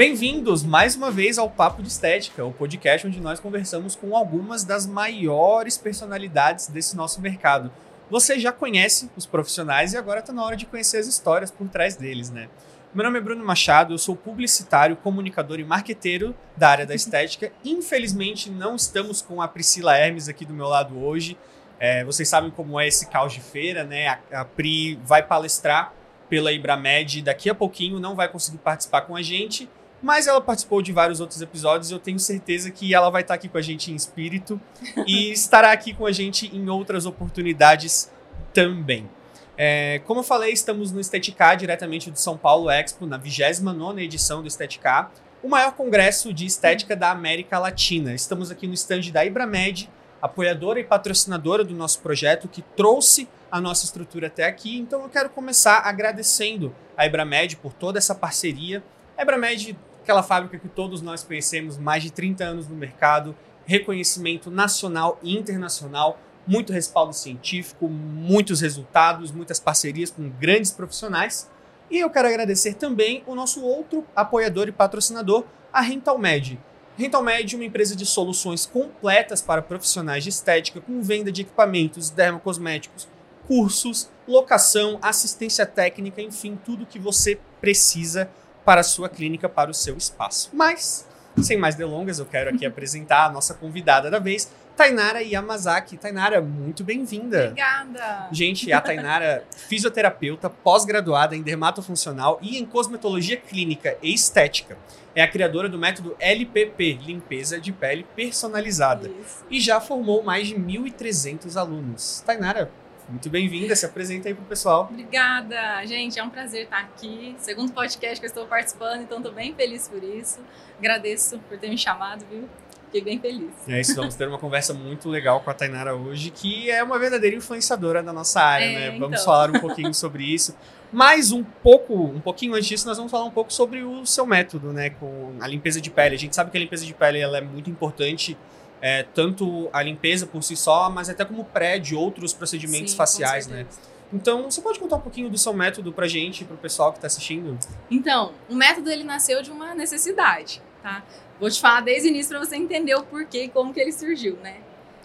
Bem-vindos mais uma vez ao Papo de Estética, o podcast onde nós conversamos com algumas das maiores personalidades desse nosso mercado. Você já conhece os profissionais e agora está na hora de conhecer as histórias por trás deles, né? Meu nome é Bruno Machado, eu sou publicitário, comunicador e marqueteiro da área da estética. Infelizmente, não estamos com a Priscila Hermes aqui do meu lado hoje. É, vocês sabem como é esse caos de feira, né? A, a Pri vai palestrar pela Ibramed daqui a pouquinho, não vai conseguir participar com a gente, mas ela participou de vários outros episódios eu tenho certeza que ela vai estar aqui com a gente em espírito e estará aqui com a gente em outras oportunidades também. É, como eu falei, estamos no Esteticá, diretamente do São Paulo Expo, na 29 edição do Esteticá, o maior congresso de estética da América Latina. Estamos aqui no stand da Ibramed, apoiadora e patrocinadora do nosso projeto, que trouxe a nossa estrutura até aqui. Então eu quero começar agradecendo a Ibramed por toda essa parceria. A Ibramed aquela fábrica que todos nós conhecemos, mais de 30 anos no mercado, reconhecimento nacional e internacional, muito respaldo científico, muitos resultados, muitas parcerias com grandes profissionais. E eu quero agradecer também o nosso outro apoiador e patrocinador, a RentalMed. RentalMed é uma empresa de soluções completas para profissionais de estética, com venda de equipamentos dermocosméticos, cursos, locação, assistência técnica, enfim, tudo que você precisa para a sua clínica, para o seu espaço. Mas, sem mais delongas, eu quero aqui apresentar a nossa convidada da vez, Tainara Yamazaki. Tainara, muito bem-vinda. Obrigada. Gente, a Tainara, fisioterapeuta, pós-graduada em dermatofuncional e em cosmetologia clínica e estética. É a criadora do método LPP, limpeza de pele personalizada. Isso. E já formou mais de 1.300 alunos. Tainara, muito bem-vinda, se apresenta aí pro pessoal. Obrigada, gente. É um prazer estar aqui. Segundo podcast que eu estou participando, então estou bem feliz por isso. Agradeço por ter me chamado, viu? Fiquei bem feliz. É isso, vamos ter uma conversa muito legal com a Tainara hoje, que é uma verdadeira influenciadora da nossa área, É, né? Vamos então. falar um pouquinho sobre isso. Mas um pouco, um pouquinho antes disso, nós vamos falar um pouco sobre o seu método, né? Com a limpeza de pele. A gente sabe que a limpeza de pele ela é muito importante, é, tanto a limpeza por si só, mas até como pré de outros procedimentos Sim, faciais, né? Então, você pode contar um pouquinho do seu método pra gente, pro pessoal que tá assistindo? Então, o método ele nasceu de uma necessidade, tá? Vou te falar desde o início para você entender o porquê e como que ele surgiu, né?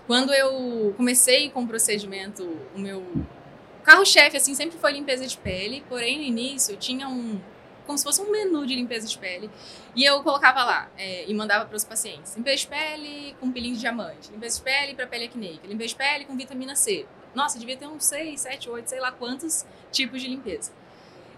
Quando eu comecei com o procedimento, o meu carro-chefe assim sempre foi limpeza de pele, porém no início eu tinha um como se fosse um menu de limpeza de pele e eu colocava lá é, e mandava para os pacientes limpeza de pele com peeling de diamante, limpeza de pele para pele acneica, limpeza de pele com vitamina C. Nossa, devia ter uns 6, 7, 8, sei lá quantos tipos de limpeza.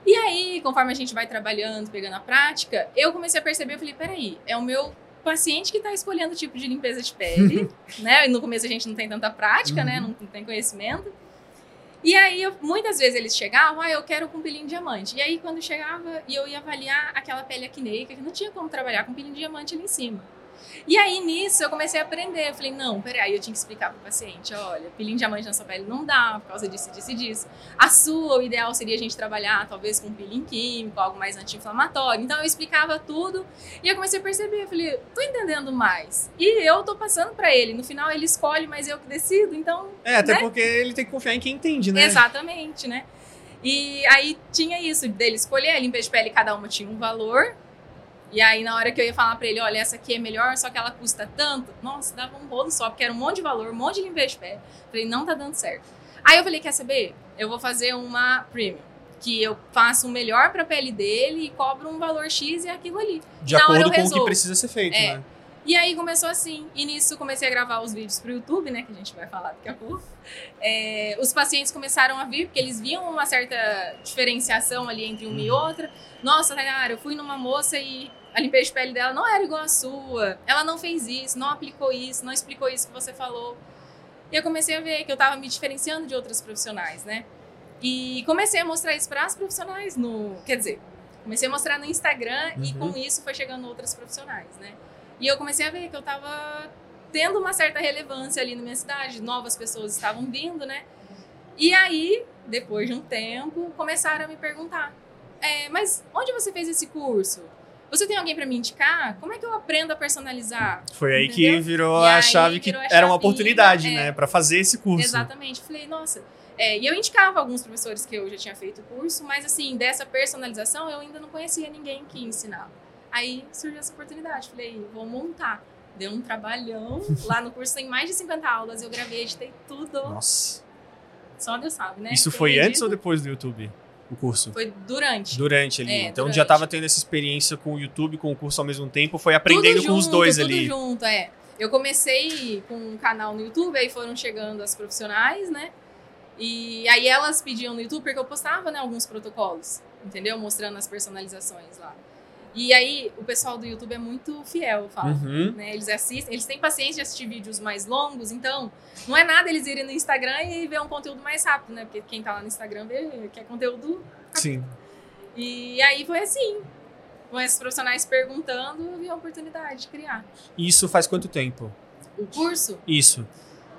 E aí, conforme a gente vai trabalhando, pegando a prática, eu comecei a perceber, eu falei, peraí, é o meu paciente que está escolhendo o tipo de limpeza de pele, né? E no começo a gente não tem tanta prática, né? Não, não tem conhecimento. E aí, eu- muitas vezes eles chegavam, ah, eu quero com peeling diamante. E aí, quando chegava e eu ia avaliar aquela pele acneica, que não tinha como trabalhar com peeling diamante ali em cima. E aí, nisso, eu comecei a aprender. Eu falei, não, peraí, eu tinha que explicar pro paciente, olha, peeling de diamante na sua pele não dá, por causa disso, disso e disso. A sua, o ideal seria a gente trabalhar, talvez, com peeling químico, algo mais anti-inflamatório. Então, eu explicava tudo e eu comecei a perceber. Eu falei, tô entendendo mais. E eu tô passando pra ele. No final, ele escolhe, mas eu que decido. Então, É, até Né? porque ele tem que confiar em quem entende, né? Exatamente, né? E aí tinha isso dele escolher a limpeza de pele, cada uma tinha um valor. E aí, na hora que eu ia falar pra ele, olha, essa aqui é melhor, só que ela custa tanto, nossa, dava um rolo só, porque era um monte de valor, um monte de pele. Falei, não tá dando certo. Aí eu falei, quer saber? Eu vou fazer uma premium. Que eu faço o melhor pra pele dele e cobro um valor X e aquilo ali. De Na acordo com o que precisa ser feito, É. né? E aí começou assim. E nisso comecei a gravar os vídeos pro YouTube, né? Que a gente vai falar daqui a pouco. É, os pacientes começaram a vir, porque eles viam uma certa diferenciação ali entre uma e Uhum. outra. Nossa, Tainara, eu fui numa moça e a limpeza de pele dela não era igual à sua. Ela não fez isso, não aplicou isso, não explicou isso que você falou. E eu comecei a ver que eu tava me diferenciando de outras profissionais, né? E comecei a mostrar isso para as profissionais no. Quer dizer, comecei a mostrar no Instagram e Uhum. com isso foi chegando outras profissionais, né? E eu comecei a ver que eu tava tendo uma certa relevância ali na minha cidade, novas pessoas estavam vindo, né? E aí, depois de um tempo, começaram a me perguntar: é, mas onde você fez esse curso? Você tem alguém para me indicar? Como é que eu aprendo a personalizar? Foi aí que Entendeu? virou E a chave que virou a era uma oportunidade, é. né? Pra fazer esse curso. Exatamente. Falei, nossa. É, e eu indicava alguns professores que eu já tinha feito o curso, mas assim, dessa personalização eu ainda não conhecia ninguém que ensinava. Aí surgiu essa oportunidade. Falei, vou montar. Deu um trabalhão. Lá no curso tem mais de 50 aulas. Eu gravei, editei tudo. Nossa. Só Deus sabe, né? Isso Quem foi edita, antes ou depois do YouTube? O curso? Foi durante. Durante ali. É, então durante. já tava tendo essa experiência com o YouTube, com o curso ao mesmo tempo, foi aprendendo tudo com os junto, dois tudo ali. junto, é. Eu comecei com um canal no YouTube, aí foram chegando as profissionais, né? E aí elas pediam no YouTube, porque eu postava, né, alguns protocolos, entendeu? Mostrando as personalizações lá. E aí o pessoal do YouTube é muito fiel, eu falo. Uhum. Né? Eles assistem, eles têm paciência de assistir vídeos mais longos, então não é nada eles irem no Instagram e ver um conteúdo mais rápido, né? Porque quem tá lá no Instagram vê que é conteúdo. Sim. E aí foi assim. Com esses profissionais perguntando, eu vi a oportunidade de criar. Isso faz quanto tempo? O curso, Isso.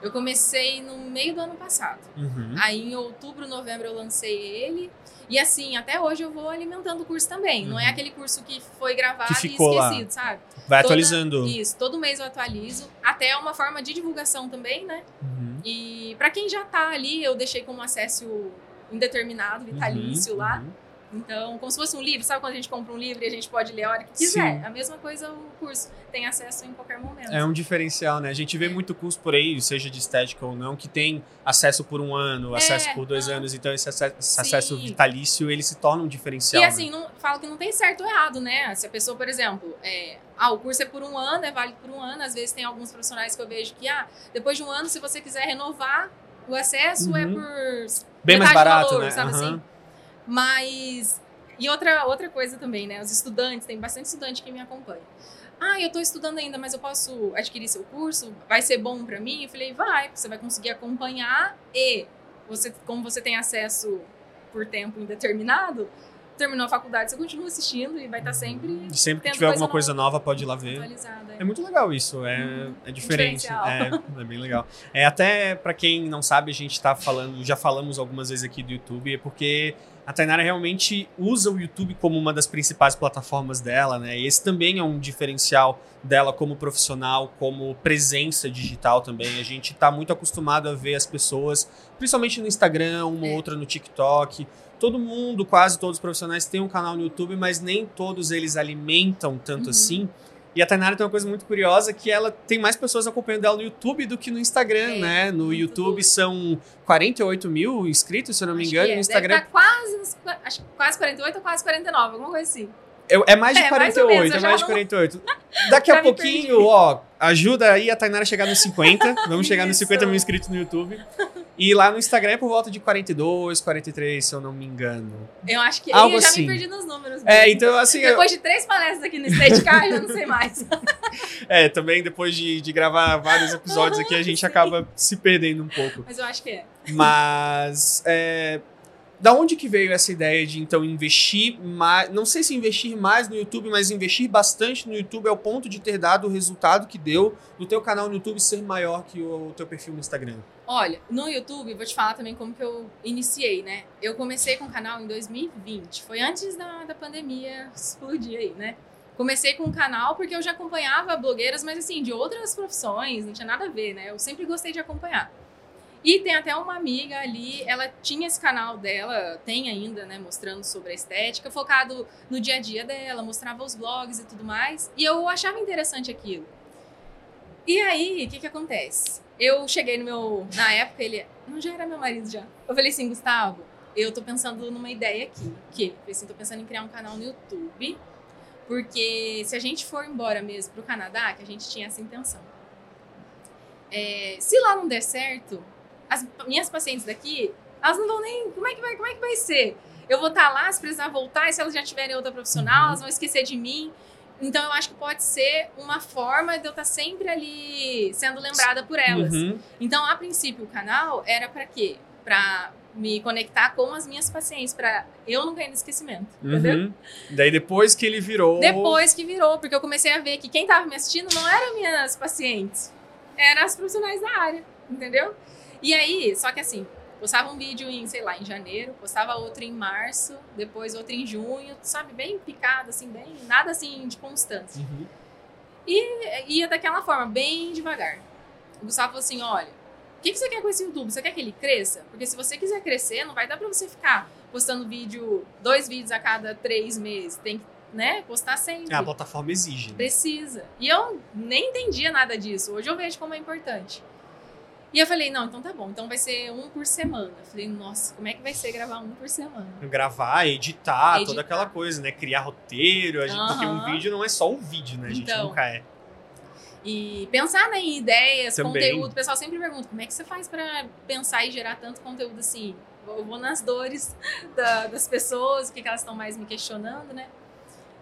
eu comecei no meio do ano passado. Uhum. Aí em outubro, novembro eu lancei ele. E assim, até hoje eu vou alimentando o curso também. Não é Uhum. aquele curso que foi gravado Que e lá. esquecido, sabe? Vai Toda- atualizando. Isso, todo mês eu atualizo. Até é uma forma de divulgação também, né? Uhum. E pra quem já tá ali, eu deixei como acesso indeterminado, vitalício Uhum, lá. Uhum. Então, como se fosse um livro, sabe quando a gente compra um livro e a gente pode ler a hora que quiser? Sim. A mesma coisa o curso, tem acesso em qualquer momento. É um diferencial, né? A gente vê É. muito curso por aí, seja de estética ou não, que tem acesso por um ano, É, acesso por dois ah. anos. Então, esse acesso, esse acesso vitalício, ele se torna um diferencial. E né? assim, não, falo que não tem certo ou errado, né? Se a pessoa, por exemplo, é, ah, o curso é por um ano, é válido por um ano. Às vezes tem alguns profissionais que eu vejo que, ah, depois de um ano, se você quiser renovar, o acesso é Uhum. por Bem mais barato, valor, né? sabe Aham. assim? Mas. E outra, outra coisa também, né? Os estudantes, tem bastante estudante que me acompanha. Ah, eu tô estudando ainda, mas eu posso adquirir seu curso? Vai ser bom pra mim? Eu falei, vai, você vai conseguir acompanhar e você, como você tem acesso por tempo indeterminado, terminou a faculdade, você continua assistindo e vai estar sempre E sempre que tiver coisa alguma coisa nova, pode ir lá ver. atualizada. É muito legal isso, é, Uhum. é diferente. É, é bem legal. É até pra quem não sabe, a gente tá falando, já falamos algumas vezes aqui do YouTube, é porque a Tainara realmente usa o YouTube como uma das principais plataformas dela, né? E esse também é um diferencial dela como profissional, como presença digital também. A gente tá muito acostumado a ver as pessoas, principalmente no Instagram, uma ou outra no TikTok. Todo mundo, quase todos os profissionais têm um canal no YouTube, mas nem todos eles alimentam tanto Uhum. assim. E a Tainara tem uma coisa muito curiosa que ela tem mais pessoas acompanhando ela no YouTube do que no Instagram, É, né? No YouTube são 48 mil inscritos, se eu não me engano. é. No Instagram Deve tá quase, acho quase 48 ou quase 49, alguma coisa assim. É, é mais de É, mais 48, ou menos, é eu mais de já não- 48. Daqui a pouquinho, ó, ajuda aí a Tainara a chegar nos 50. Vamos chegar nos Isso. 50 mil inscritos no YouTube. E lá no Instagram é por volta de 42, 43, se eu não me engano. Eu acho que Algo eu já assim. me perdi nos números. É, mesmo. então assim, eu- Depois de três palestras aqui no State Car, eu não sei mais. é, também depois de, de gravar vários episódios aqui, a gente acaba se perdendo um pouco. Mas eu acho que é. Mas é, da onde que veio essa ideia de então investir mais, não sei se investir mais no YouTube, mas investir bastante no YouTube ao ponto de ter dado o resultado que deu do teu canal no YouTube ser maior que o teu perfil no Instagram? Olha, no YouTube, vou te falar também como que eu iniciei, né? Eu comecei com o canal em 2020. Foi antes da, da pandemia explodir aí, né? Comecei com o canal porque eu já acompanhava blogueiras, mas assim, de outras profissões, não tinha nada a ver, né? Eu sempre gostei de acompanhar. E tem até uma amiga ali, ela tinha esse canal dela, tem ainda, né, mostrando sobre a estética, focado no dia a dia dela, mostrava os blogs e tudo mais. E eu achava interessante aquilo. E aí, o que que acontece? Eu cheguei no meu. Na época, ele. Não, já era meu marido já. Eu falei assim, Gustavo, eu tô pensando numa ideia aqui. Que? Eu falei assim, tô pensando em criar um canal no YouTube. Porque se a gente for embora mesmo pro Canadá, que a gente tinha essa intenção. é, se lá não der certo, as minhas pacientes daqui, elas não vão nem. Como é que vai, como é que vai ser? Eu vou estar lá, se precisar voltar, e se elas já tiverem outra profissional, Uhum. elas vão esquecer de mim. Então eu acho que pode ser uma forma de eu estar sempre ali sendo lembrada por elas. Uhum. Então, a princípio, o canal era para quê? Para me conectar com as minhas pacientes, para eu não cair no esquecimento, entendeu? Uhum. Daí depois que ele virou. Depois que virou, porque eu comecei a ver que quem tava me assistindo não eram minhas pacientes, eram as profissionais da área, entendeu? E aí, só que assim, postava um vídeo em, sei lá, em janeiro, postava outro em março, depois outro em junho, sabe, bem picado, assim, bem, nada assim de constância. Uhum. ia daquela forma, bem devagar. O Gustavo falou assim: olha, o que, que você quer com esse YouTube? Você quer que ele cresça? Porque se você quiser crescer, não vai dar pra você ficar postando vídeo, dois vídeos a cada três meses. Tem que né, postar sempre. É, a plataforma exige. Né? Precisa. E eu nem entendia nada disso. Hoje eu vejo como é importante. E eu falei, não, então tá bom, então vai ser um por semana. Eu falei, nossa, como é que vai ser gravar um por semana? Gravar, editar, Editar. toda aquela coisa, né? Criar roteiro, a gente- porque um vídeo não é só um vídeo, né? A gente Então. nunca é. E pensar né, em ideias, Também. conteúdo. O pessoal sempre pergunta, como é que você faz pra pensar e gerar tanto conteúdo assim? Eu vou nas dores da- das pessoas, o que, que elas estão mais me questionando, né?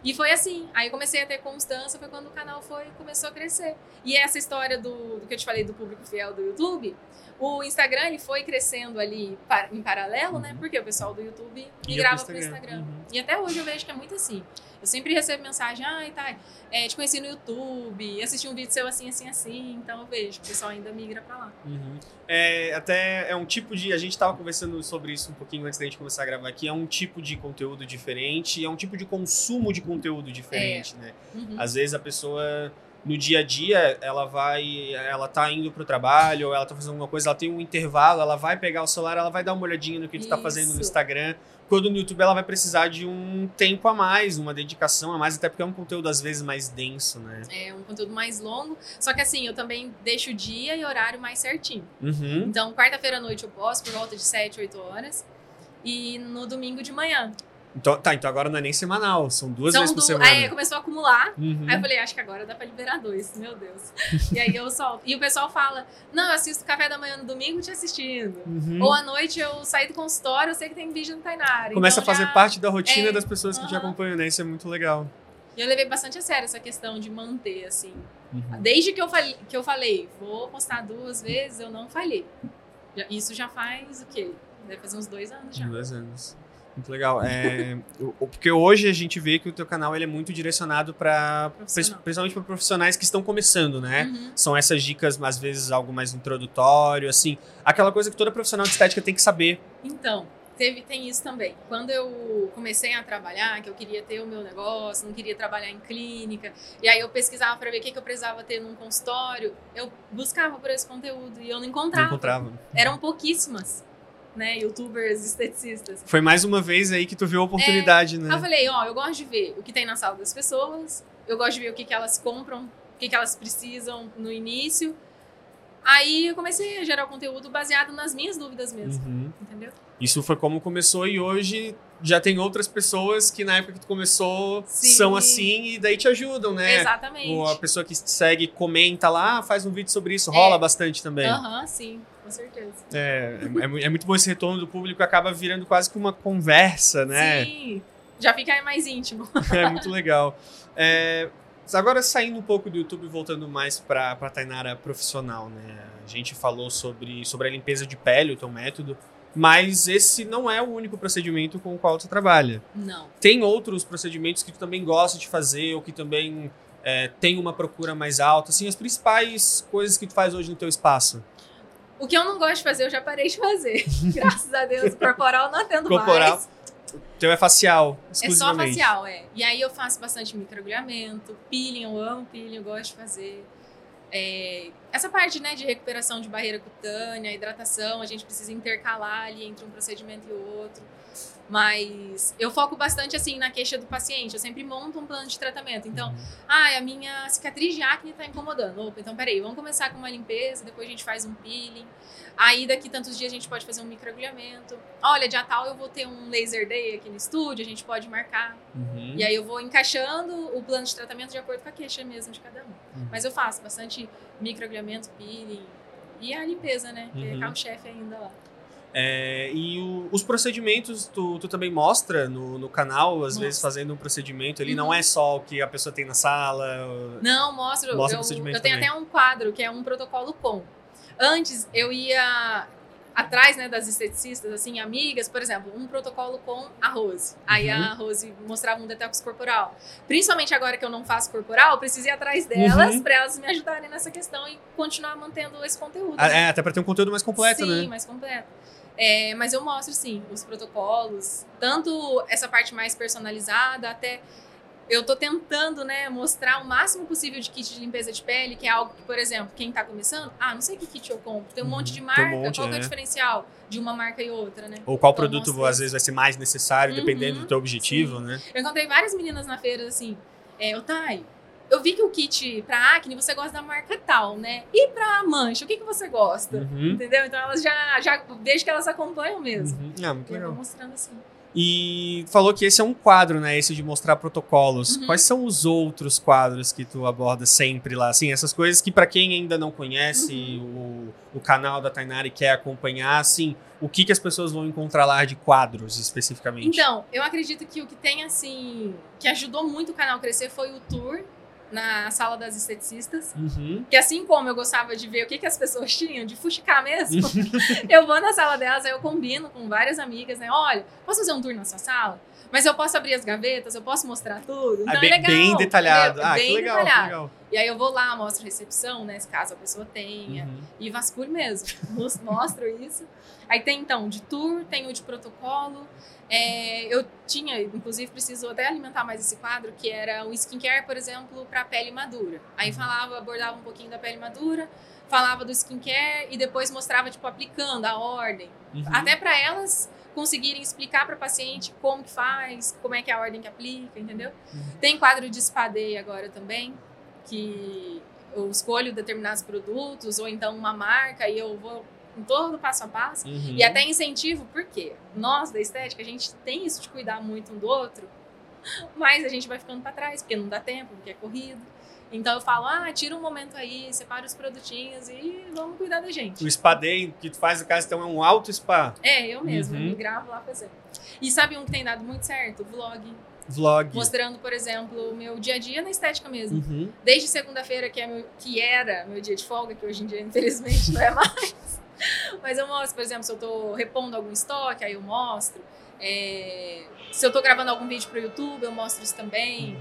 E foi assim. Aí comecei a ter constância, foi quando o canal foi começou a crescer. E essa história do, do que eu te falei do público fiel do YouTube, o Instagram ele foi crescendo ali em paralelo, né? Uhum. Porque o pessoal do YouTube migrava pro pro Instagram. Instagram. Uhum. E até hoje eu vejo que é muito assim. Eu sempre recebo mensagem, ai, tá, é, te conheci no YouTube, assisti um vídeo seu assim, assim, assim. Então eu vejo, que o pessoal ainda migra pra lá. Uhum. É, até é um tipo de. A gente tava conversando sobre isso um pouquinho antes da gente começar a gravar aqui. É um tipo de conteúdo diferente, é um tipo de consumo de conteúdo diferente, né? Uhum. Às vezes a pessoa no dia a dia ela vai, ela tá indo pro trabalho, ou ela tá fazendo alguma coisa, ela tem um intervalo, ela vai pegar o celular, ela vai dar uma olhadinha no que tu tá fazendo no Isso. Instagram. Quando no YouTube ela vai precisar de um tempo a mais, uma dedicação a mais, até porque é um conteúdo às vezes mais denso, né? É um conteúdo mais longo. Só que assim, eu também deixo o dia e horário mais certinho. Uhum. Então, quarta-feira à noite eu posto por volta de 7, 8 horas. E no domingo de manhã. Então, tá, então agora não é nem semanal, são duas São vezes por du- semana. Aí começou a acumular. Uhum. Aí eu falei, acho que agora dá pra liberar dois, meu Deus. e aí eu solto. E o pessoal fala: Não, eu assisto café da manhã no domingo te assistindo. Uhum. Ou à noite eu saí do consultório, eu sei que tem vídeo no Tainara. Começa então a fazer já- parte da rotina é, das pessoas que te aham. acompanham, né? Isso é muito legal. E eu levei bastante a sério essa questão de manter, assim. Uhum. Desde que eu, falei, que eu falei, vou postar duas vezes, eu não falhei. Isso já faz o quê? Deve fazer uns dois anos já. Dois anos. Muito legal. É, porque hoje a gente vê que o teu canal ele é muito direcionado para principalmente para profissionais que estão começando, né? Uhum. São essas dicas, às vezes, algo mais introdutório, assim. Aquela coisa que toda profissional de estética tem que saber. Então, teve, tem isso também. Quando eu comecei a trabalhar, que eu queria ter o meu negócio, não queria trabalhar em clínica, e aí eu pesquisava para ver o que, que eu precisava ter num consultório, eu buscava por esse conteúdo e eu não Não encontrava. encontrava. Eram pouquíssimas, né, youtubers esteticistas. Foi mais uma vez aí que tu viu a oportunidade, eu né? falei, ó, eu gosto de ver o que tem na sala das pessoas, eu gosto de ver o que, que elas compram, o que, que elas precisam no início. Aí eu comecei a gerar o conteúdo baseado nas minhas dúvidas mesmo, Uhum. entendeu? Isso foi como começou e hoje já tem outras pessoas que na época que tu começou Sim. são assim e daí te ajudam, né? Exatamente. Ou a pessoa que segue, comenta lá, faz um vídeo sobre isso, É. rola bastante também. Aham, sim, com certeza. É, é, é é muito bom esse retorno do público, acaba virando quase que uma conversa, né? Sim, já fica mais íntimo. É muito legal. É, agora saindo um pouco do YouTube voltando mais para a Tainara profissional, né? A gente falou sobre, sobre a limpeza de pele, o teu método, mas esse não é o único procedimento com o qual tu trabalha. Não. Tem outros procedimentos que tu também gosta de fazer ou que também é, tem uma procura mais alta? Assim, as principais coisas que tu faz hoje no teu espaço? O que eu não gosto de fazer, eu já parei de fazer. Graças a Deus, o corporal não atendo Corporal, mais. O teu é facial, É só exclusivamente. facial, é. E aí eu faço bastante microagulhamento, peeling, eu amo peeling, eu gosto de fazer. É, essa parte né, de recuperação de barreira cutânea, hidratação, a gente precisa intercalar ali entre um procedimento e outro. Mas eu foco bastante assim na queixa do paciente. Eu sempre monto um plano de tratamento. Então, Uhum. ah, a minha cicatriz de acne tá incomodando. Opa, então peraí, vamos começar com uma limpeza, depois a gente faz um peeling. Aí daqui tantos dias a gente pode fazer um microagulhamento. Olha, dia tal eu vou ter um laser day aqui no estúdio, a gente pode marcar. Uhum. E aí eu vou encaixando o plano de tratamento de acordo com a queixa mesmo de cada um. Uhum. Mas eu faço bastante microagulhamento, peeling e a limpeza, né? Que Uhum. é carro-chefe ainda lá. É, e o- os procedimentos tu, tu também mostra no, no canal, às Mostro. vezes fazendo um procedimento. Ele Uhum. não é só o que a pessoa tem na sala. Não. Mostra o eu, procedimento eu tenho também. até um quadro que é um protocolo com. Antes eu ia atrás né, das esteticistas, assim, amigas, por exemplo, um protocolo com a Rose. Aí Uhum. a Rose mostrava um detox corporal. Principalmente agora que eu não faço corporal, eu preciso ir atrás delas Uhum. para elas me ajudarem nessa questão e continuar mantendo esse conteúdo. Ah, né? É, até pra ter um conteúdo mais completo, sim, né? mais completo. É, mas eu mostro, sim, os protocolos. Tanto essa parte mais personalizada, até eu tô tentando, né, mostrar o máximo possível de kit de limpeza de pele, que é algo que, por exemplo, quem tá começando, ah, não sei que kit eu compro, tem um monte de Uhum, marca, um monte, qual que é é. o diferencial de uma marca e outra, né? Ou qual Então, produto mostra às vezes vai ser mais necessário, Uhum, dependendo do teu objetivo, né? Eu encontrei várias meninas na feira assim, é, Otay, eu vi que o kit pra acne você gosta da marca tal, né? E pra mancha, o que, que você gosta? Uhum. Entendeu? Então elas já, já vejo que elas acompanham mesmo. Uhum. Ah, muito E eu vou legal. mostrando assim. E falou que esse é um quadro, né? Esse de mostrar protocolos. Uhum. Quais são os outros quadros que tu aborda sempre lá? Assim, essas coisas que pra quem ainda não conhece Uhum. o, o canal da Tainara e quer acompanhar, assim, o que, que as pessoas vão encontrar lá de quadros especificamente? Então, eu acredito que o que tem, assim, que ajudou muito o canal a crescer foi o tour na sala das esteticistas. Uhum. Que assim como eu gostava de ver o que, que as pessoas tinham, de fuxicar mesmo, eu vou na sala delas, aí eu combino com várias amigas, né? Olha, posso fazer um tour na sua sala? Mas eu posso abrir as gavetas, eu posso mostrar tudo. Então Ah, é bem, legal. bem detalhado. entendeu? Ah, bem que legal, detalhado. que legal. E aí eu vou lá, mostro recepção, né? Caso a pessoa tenha. Uhum. E vasculho mesmo. Mos- Mostro isso. Aí tem então de tour, tem o de protocolo. É, eu tinha, inclusive, preciso até alimentar mais esse quadro, que era o skincare, por exemplo, para pele madura. Aí falava, abordava um pouquinho da pele madura, falava do skincare e depois mostrava, tipo, aplicando a ordem. Uhum. Até para elas conseguirem explicar para paciente como que faz, como é que é a ordem que aplica, entendeu? Uhum. Tem quadro de spadeia agora também, que eu escolho determinados produtos ou então uma marca e eu vou em todo passo a passo. Uhum. E até incentivo, porque nós da estética, a gente tem isso de cuidar muito um do outro, mas a gente vai ficando para trás, porque não dá tempo, porque é corrido. Então eu falo, ah, tira um momento aí, separa os produtinhos e vamos cuidar da gente. O spa day que tu faz no caso então é um alto spa. É, eu mesma, Uhum. me gravo lá fazendo. E sabe um que tem dado muito certo? O vlog. Vlog. Mostrando, por exemplo, o meu dia a dia na estética mesmo. Uhum. Desde segunda-feira, que, é meu- que era meu dia de folga, que hoje em dia, infelizmente, não é mais. Mas eu mostro, por exemplo, se eu tô repondo algum estoque, aí eu mostro. É, se eu tô gravando algum vídeo pro YouTube, eu mostro isso também.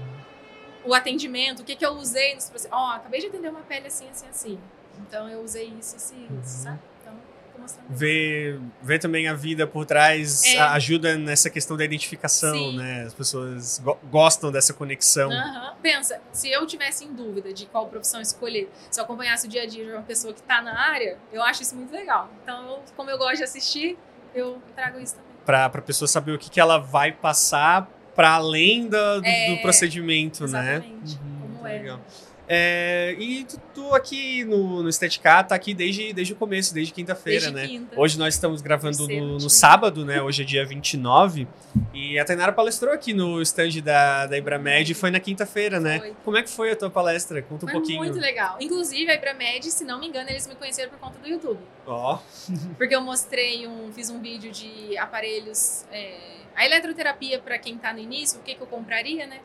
O atendimento, o que, que eu usei nos processos. Ó, acabei de atender uma pele assim, assim, assim. Então eu usei isso, isso, isso, Uhum. sabe? Então, tô mostrando isso. Ver, ver também a vida por trás É. a- ajuda nessa questão da identificação, Sim. né? As pessoas go- gostam dessa conexão. Aham. Pensa, se eu tivesse em dúvida de qual profissão escolher, se eu acompanhasse o dia a dia de uma pessoa que tá na área, eu acho isso muito legal. Então, eu- como eu gosto de assistir, eu trago isso também. Pra, pra pessoa saber o que, que ela vai passar para além da- do, É, do procedimento, né? exatamente, como é. legal. É, e tu, tu aqui no, no Esteticá tá aqui desde, desde o começo, desde quinta-feira, né? quinta. Hoje nós estamos gravando no, no sábado, né? Hoje é dia 29. E a Tainara palestrou aqui no stand da, da Ibramed e foi na quinta-feira, né? Foi. Como é que foi a tua palestra? Conta um Foi pouquinho. muito legal. Inclusive, a Ibramed, se não me engano, eles me conheceram por conta do YouTube. Ó, Porque eu mostrei um, fiz um vídeo de aparelhos, é, a eletroterapia para quem tá no início, o que, que eu compraria, né?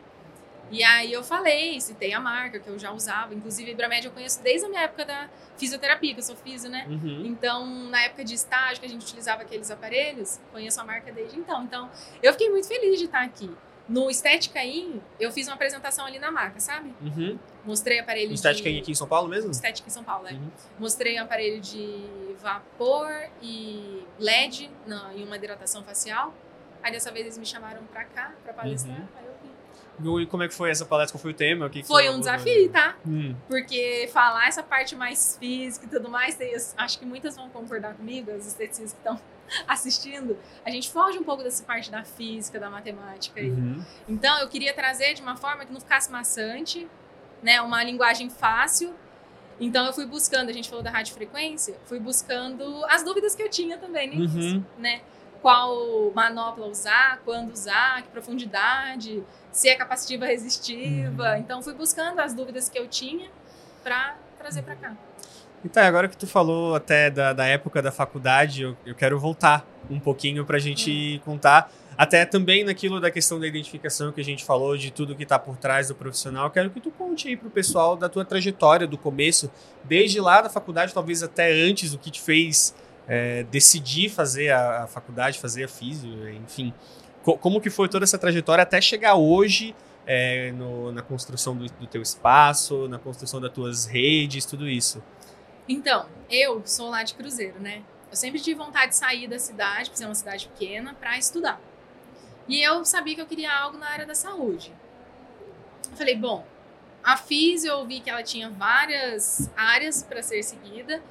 E aí eu falei, citei a marca que eu já usava. Inclusive, a Ibramed eu conheço desde a minha época da fisioterapia, que eu sou fisio, né? uhum. Então, na época de estágio que a gente utilizava aqueles aparelhos, conheço a marca desde então. Então, eu fiquei muito feliz de estar aqui. No Estética In, eu fiz uma apresentação ali na marca, sabe? Uhum. Mostrei aparelho Estética de... aqui em São Paulo mesmo? Estética em São Paulo, né? Uhum. Mostrei um aparelho de vapor e LED na, em uma hidratação facial. Aí dessa vez eles me chamaram pra cá, pra palestrar. Uhum. Aí eu vim. E como é que foi essa palestra? Qual foi o tema? O que que Foi tu um desafio, tá? Hum. Porque falar essa parte mais física e tudo mais, acho que muitas vão concordar comigo, as esteticistas que estão assistindo. A gente foge um pouco dessa parte da física, da matemática aí. Uhum. Então, eu queria trazer de uma forma que não ficasse maçante, né? Uma linguagem fácil. Então, eu fui buscando, a gente falou da radiofrequência, fui buscando as dúvidas que eu tinha também início, Uhum. né? Qual manopla usar, quando usar, que profundidade, se é capacitiva resistiva. Uhum. Então, fui buscando as dúvidas que eu tinha para trazer para cá. E tá, agora que tu falou até da, da época da faculdade, eu, eu quero voltar um pouquinho pra gente Hum. contar, até também naquilo da questão da identificação que a gente falou, de tudo que tá por trás do profissional. Quero que tu conte aí pro pessoal da tua trajetória, do começo, desde lá da faculdade, talvez até antes, o que te fez é, decidir fazer a, a faculdade, fazer a físio, enfim. Co- como que foi toda essa trajetória até chegar hoje é, no- na construção do, do teu espaço, na construção das tuas redes, tudo isso? Então, eu sou lá de Cruzeiro, né? Eu sempre tive vontade de sair da cidade, por ser uma cidade pequena, para estudar. E eu sabia que eu queria algo na área da saúde. Eu falei, bom, a FIS eu vi que ela tinha várias áreas para ser seguida.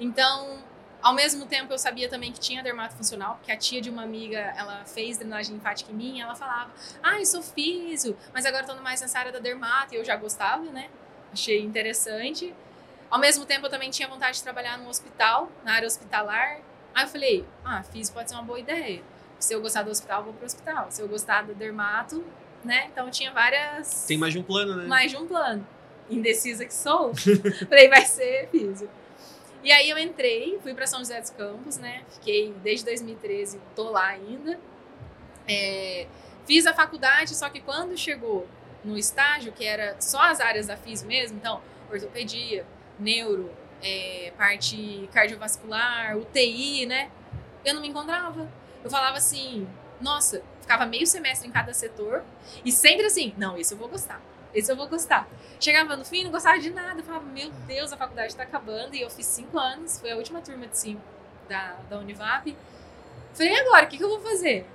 Então, ao mesmo tempo, eu sabia também que tinha dermato funcional, porque a tia de uma amiga, ela fez drenagem linfática em mim, ela falava, ah, eu sou físio, mas agora tô mais nessa área da dermato, e eu já gostava, né? Achei interessante. Ao mesmo tempo, eu também tinha vontade de trabalhar no hospital, na área hospitalar. Aí eu falei, ah, físio pode ser uma boa ideia. Se eu gostar do hospital, eu vou pro hospital. Se eu gostar do dermato, né? Então tinha várias. Tem mais de um plano, né? Mais de um plano. Indecisa que sou. Falei, vai ser físico. E aí eu entrei, fui para São José dos Campos, né? Fiquei desde 2013, tô lá ainda. É, fiz a faculdade, só que quando chegou no estágio, que era só as áreas da FIS mesmo, então ortopedia, neuro, é, parte cardiovascular, UTI, né? Eu não me encontrava. Eu falava assim, nossa, ficava meio semestre em cada setor e sempre assim, não, esse eu vou gostar, esse eu vou gostar. Chegava no fim, não gostava de nada, eu falava, meu Deus, a faculdade está acabando e eu fiz cinco anos, foi a última turma de cinco da, da Univap. Falei, agora, o que, que eu vou fazer?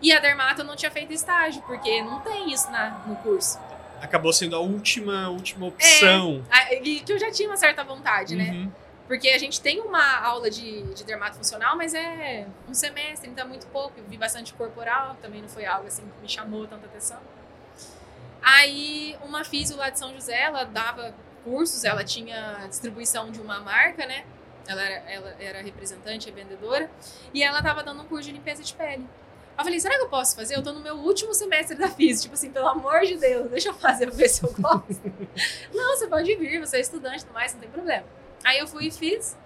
E a Dermato eu não tinha feito estágio, porque não tem isso na, no curso. Acabou sendo a última, última opção. É, e que eu já tinha uma certa vontade, né? Uhum. Porque a gente tem uma aula de, de dermato funcional, mas é um semestre, então é muito pouco. Eu vi bastante corporal, também não foi algo assim que me chamou tanta atenção. Aí, uma físio lá de São José, ela dava cursos, ela tinha distribuição de uma marca, né? Ela era, ela era representante, é vendedora, e ela estava dando um curso de limpeza de pele. Eu falei, será que eu posso fazer? Eu tô no meu último semestre da física, tipo assim, pelo amor de Deus, deixa eu fazer pra ver se eu gosto. não, você pode vir, você é estudante e mais, não tem problema. Aí eu fui e fiz.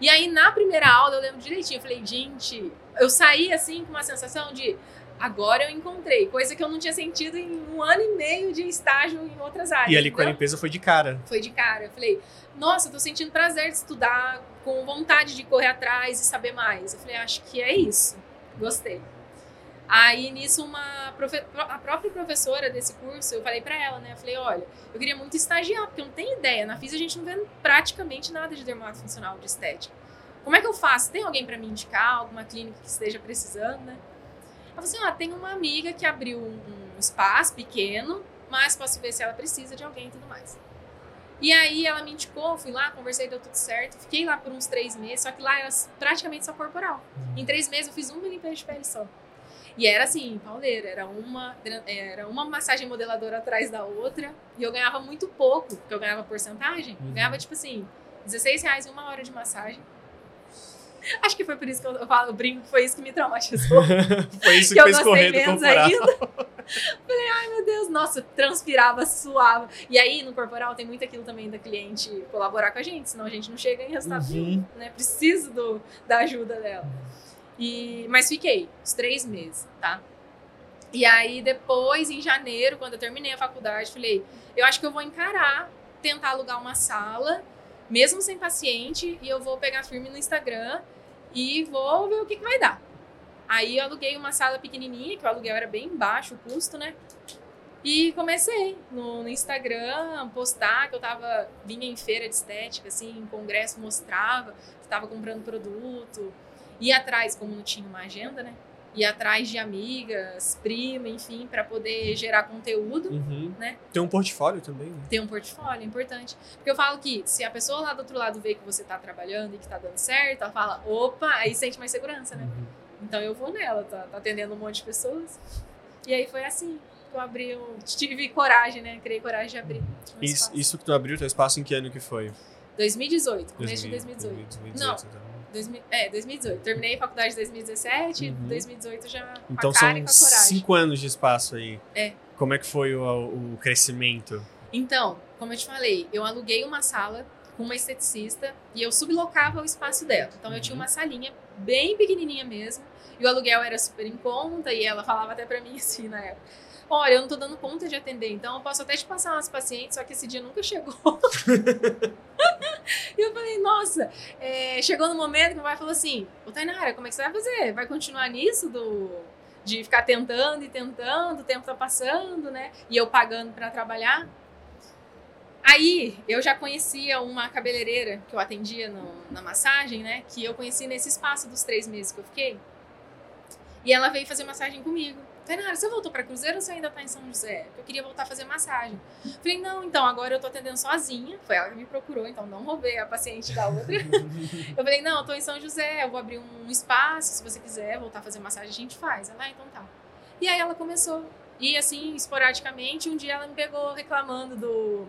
E aí na primeira aula eu lembro direitinho, eu falei, gente, eu saí assim com uma sensação de agora eu encontrei, coisa que eu não tinha sentido em um ano e meio de estágio em outras áreas. E ali com a limpeza foi de cara. Foi de cara. Eu falei, nossa, eu tô sentindo prazer de estudar, com vontade de correr atrás e saber mais. Eu falei, acho que é isso. Gostei. Aí nisso uma profe... a própria professora desse curso, eu falei para ela, né? Eu falei, olha, eu queria muito estagiar, porque eu não tenho ideia. Na FIS a gente não vê praticamente nada de dermato funcional de estética. Como é que eu faço? Tem alguém para me indicar, alguma clínica que esteja precisando, né? Ela falou assim: ah, tem uma amiga que abriu um, um espaço pequeno, mas posso ver se ela precisa de alguém e tudo mais. E aí ela me indicou, fui lá, conversei, deu tudo certo. Fiquei lá por uns três meses, só que lá era praticamente só corporal. Em três meses eu fiz uma limpeza de pele só. E era assim, pauleira, era uma, era uma massagem modeladora atrás da outra. E eu ganhava muito pouco, porque eu ganhava porcentagem. Eu uhum. ganhava, tipo assim, 16 reais uma hora de massagem. Acho que foi por isso que eu, falo, eu brinco, foi isso que me traumatizou. foi isso que, que fez eu correr menos corporal. ainda. Falei, ai meu Deus, nossa, transpirava, suava. E aí no corporal tem muito aquilo também da cliente colaborar com a gente, senão a gente não chega em resultado uhum. nenhum, né? Preciso do, da ajuda dela. E, mas fiquei os três meses, tá? E aí depois, em janeiro, quando eu terminei a faculdade, falei, eu acho que eu vou encarar, tentar alugar uma sala, mesmo sem paciente, e eu vou pegar firme no Instagram e vou ver o que, que vai dar. Aí eu aluguei uma sala pequenininha, que o aluguel era bem baixo, o custo, né? E comecei no, no, Instagram postar que eu tava, vinha em feira de estética, assim, em congresso mostrava que tava comprando produto, ir atrás, como não tinha uma agenda, né? Ir atrás de amigas, prima, enfim, para poder gerar conteúdo, uhum. né? Ter um portfólio também, né? Ter um portfólio, é importante. Porque eu falo que se a pessoa lá do outro lado vê que você tá trabalhando e que tá dando certo, ela fala, opa, aí sente mais segurança, né? Uhum. Então eu vou nela, tá, tá atendendo um monte de pessoas. E aí foi assim eu abri, eu tive coragem, né? Criei coragem de abrir. Isso, isso que tu abriu teu espaço em que ano que foi? 2018, começo 2000, de 2018. 2018 Não, então. 2000, é, 2018. Terminei a faculdade em 2017, uhum. 2018 já Então são cinco anos de espaço aí. É. Como é que foi o, o crescimento? Então, como eu te falei, eu aluguei uma sala com uma esteticista e eu sublocava o espaço dela. Então uhum. eu tinha uhum. uma salinha bem pequenininha mesmo e o aluguel era super em conta e ela falava até para mim assim na época olha, eu não tô dando conta de atender, então eu posso até te passar umas pacientes, só que esse dia nunca chegou. e eu falei, nossa, é, chegou no momento que meu pai falou assim, ô Tainara, como é que você vai fazer? Vai continuar nisso do de ficar tentando e tentando, o tempo tá passando, né? E eu pagando para trabalhar. Aí eu já conhecia uma cabeleireira que eu atendia no, na massagem, né? Que eu conheci nesse espaço dos três meses que eu fiquei. E ela veio fazer massagem comigo. Tainara, você voltou para Cruzeiro ou você ainda tá em São José? Eu queria voltar a fazer massagem. Falei, não, então agora eu tô atendendo sozinha. Foi ela que me procurou, então não roubei a paciente da outra. eu falei, não, eu tô em São José, eu vou abrir um espaço, se você quiser voltar a fazer massagem, a gente faz. Ela, ah, então tá. E aí ela começou. E assim, esporadicamente, um dia ela me pegou reclamando do.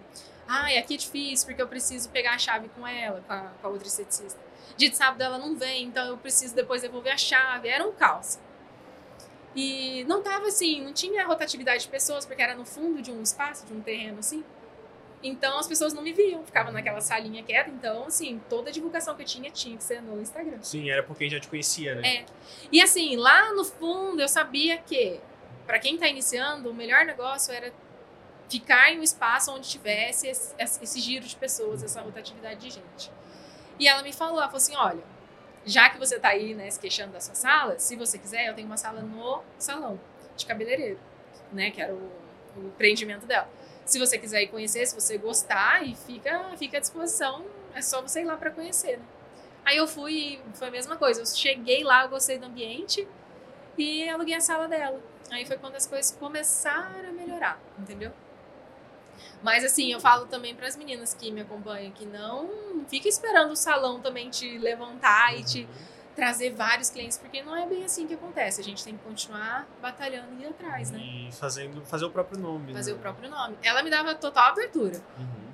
Ai, aqui é difícil, porque eu preciso pegar a chave com ela, com a, com a outra esteticista. Dia de sábado ela não vem, então eu preciso depois devolver a chave. Era um caos. E não tava assim, não tinha rotatividade de pessoas, porque era no fundo de um espaço, de um terreno assim. Então as pessoas não me viam, ficava naquela salinha quieta. Então, assim, toda a divulgação que eu tinha tinha que ser no Instagram. Sim, era porque já te conhecia, né? É. E assim, lá no fundo eu sabia que, para quem tá iniciando, o melhor negócio era ficar em um espaço onde tivesse esse, esse giro de pessoas, essa rotatividade de gente. E ela me falou, ela falou assim: olha, já que você está aí, né, se queixando da sua sala, se você quiser, eu tenho uma sala no salão de cabeleireiro, né, que era o, o empreendimento dela. Se você quiser ir conhecer, se você gostar, e fica, fica à disposição, é só você ir lá para conhecer, né? Aí eu fui foi a mesma coisa. Eu cheguei lá, eu gostei do ambiente e aluguei a sala dela. Aí foi quando as coisas começaram a melhorar, entendeu? Mas assim, eu falo também para as meninas que me acompanham que não fica esperando o salão também te levantar e te trazer vários clientes, porque não é bem assim que acontece. A gente tem que continuar batalhando e ir atrás, né? E fazendo, fazer o próprio nome. Fazer né? o próprio nome. Ela me dava total abertura. Uhum.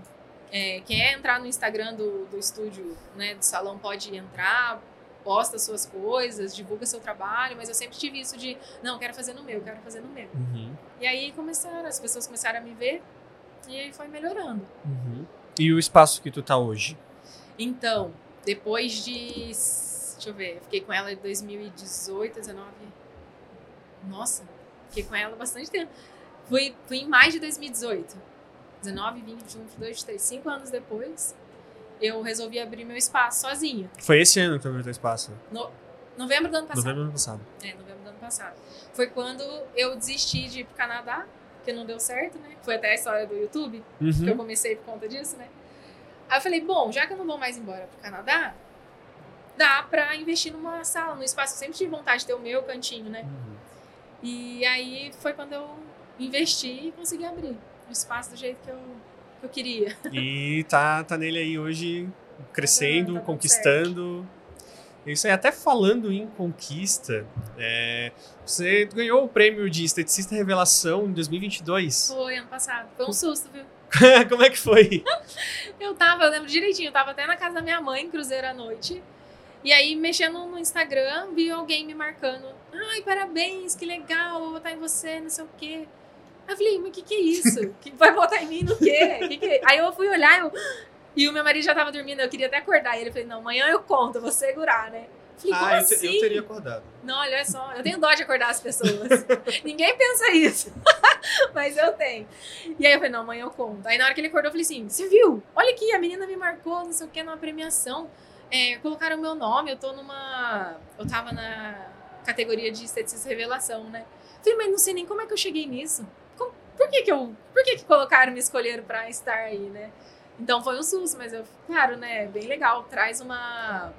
É, quer entrar no Instagram do, do estúdio, né, do salão, pode entrar, posta suas coisas, divulga seu trabalho, mas eu sempre tive isso de, não, quero fazer no meu, quero fazer no meu. Uhum. E aí começaram, as pessoas começaram a me ver, e aí foi melhorando. Uhum. E o espaço que tu tá hoje? Então, depois de. Deixa eu ver, eu fiquei com ela em 2018, 19. Nossa, fiquei com ela bastante tempo. Fui, fui em mais de 2018. 19, 20, 21, 22, 23, 5 anos depois, eu resolvi abrir meu espaço sozinha. Foi esse ano que tu abriu teu espaço? No, novembro do ano passado. Novembro do ano passado. É, novembro do ano passado. Foi quando eu desisti de ir pro Canadá porque não deu certo, né? Foi até a história do YouTube, uhum. que eu comecei por conta disso, né? Aí eu falei, bom, já que eu não vou mais embora pro Canadá, dá pra investir numa sala, num espaço. Eu sempre tive vontade de ter o meu cantinho, né? Uhum. E aí foi quando eu investi e consegui abrir o espaço do jeito que eu, que eu queria. E tá, tá nele aí hoje, crescendo, tá, tá conquistando. Isso aí, até falando em conquista, é, você ganhou o prêmio de esteticista revelação em 2022. Foi, ano passado. Foi um susto, viu? Como é que foi? eu tava, eu lembro direitinho, eu tava até na casa da minha mãe, cruzeiro à noite. E aí, mexendo no Instagram, vi alguém me marcando. Ai, parabéns, que legal, vou votar em você, não sei o quê. Aí eu falei, mas o que, que é isso? Que vai votar em mim no quê? Que que é? Aí eu fui olhar, eu, e o meu marido já tava dormindo, eu queria até acordar. E ele falou: não, amanhã eu conto, eu vou segurar, né? Falei, ah, eu, assim? eu, teria acordado. Não, olha só, eu tenho dó de acordar as pessoas. Ninguém pensa isso. Mas eu tenho. E aí eu falei, não, amanhã eu conto. Aí na hora que ele acordou, eu falei assim: você viu? Olha aqui, a menina me marcou, não sei o que, numa premiação. É, colocaram o meu nome, eu tô numa. Eu tava na categoria de esteticista revelação, né? Falei, mas não sei nem como é que eu cheguei nisso. Por que que eu. Por que que colocaram, me escolheram pra estar aí, né? Então foi um susto, mas eu, claro, né, bem legal, traz uma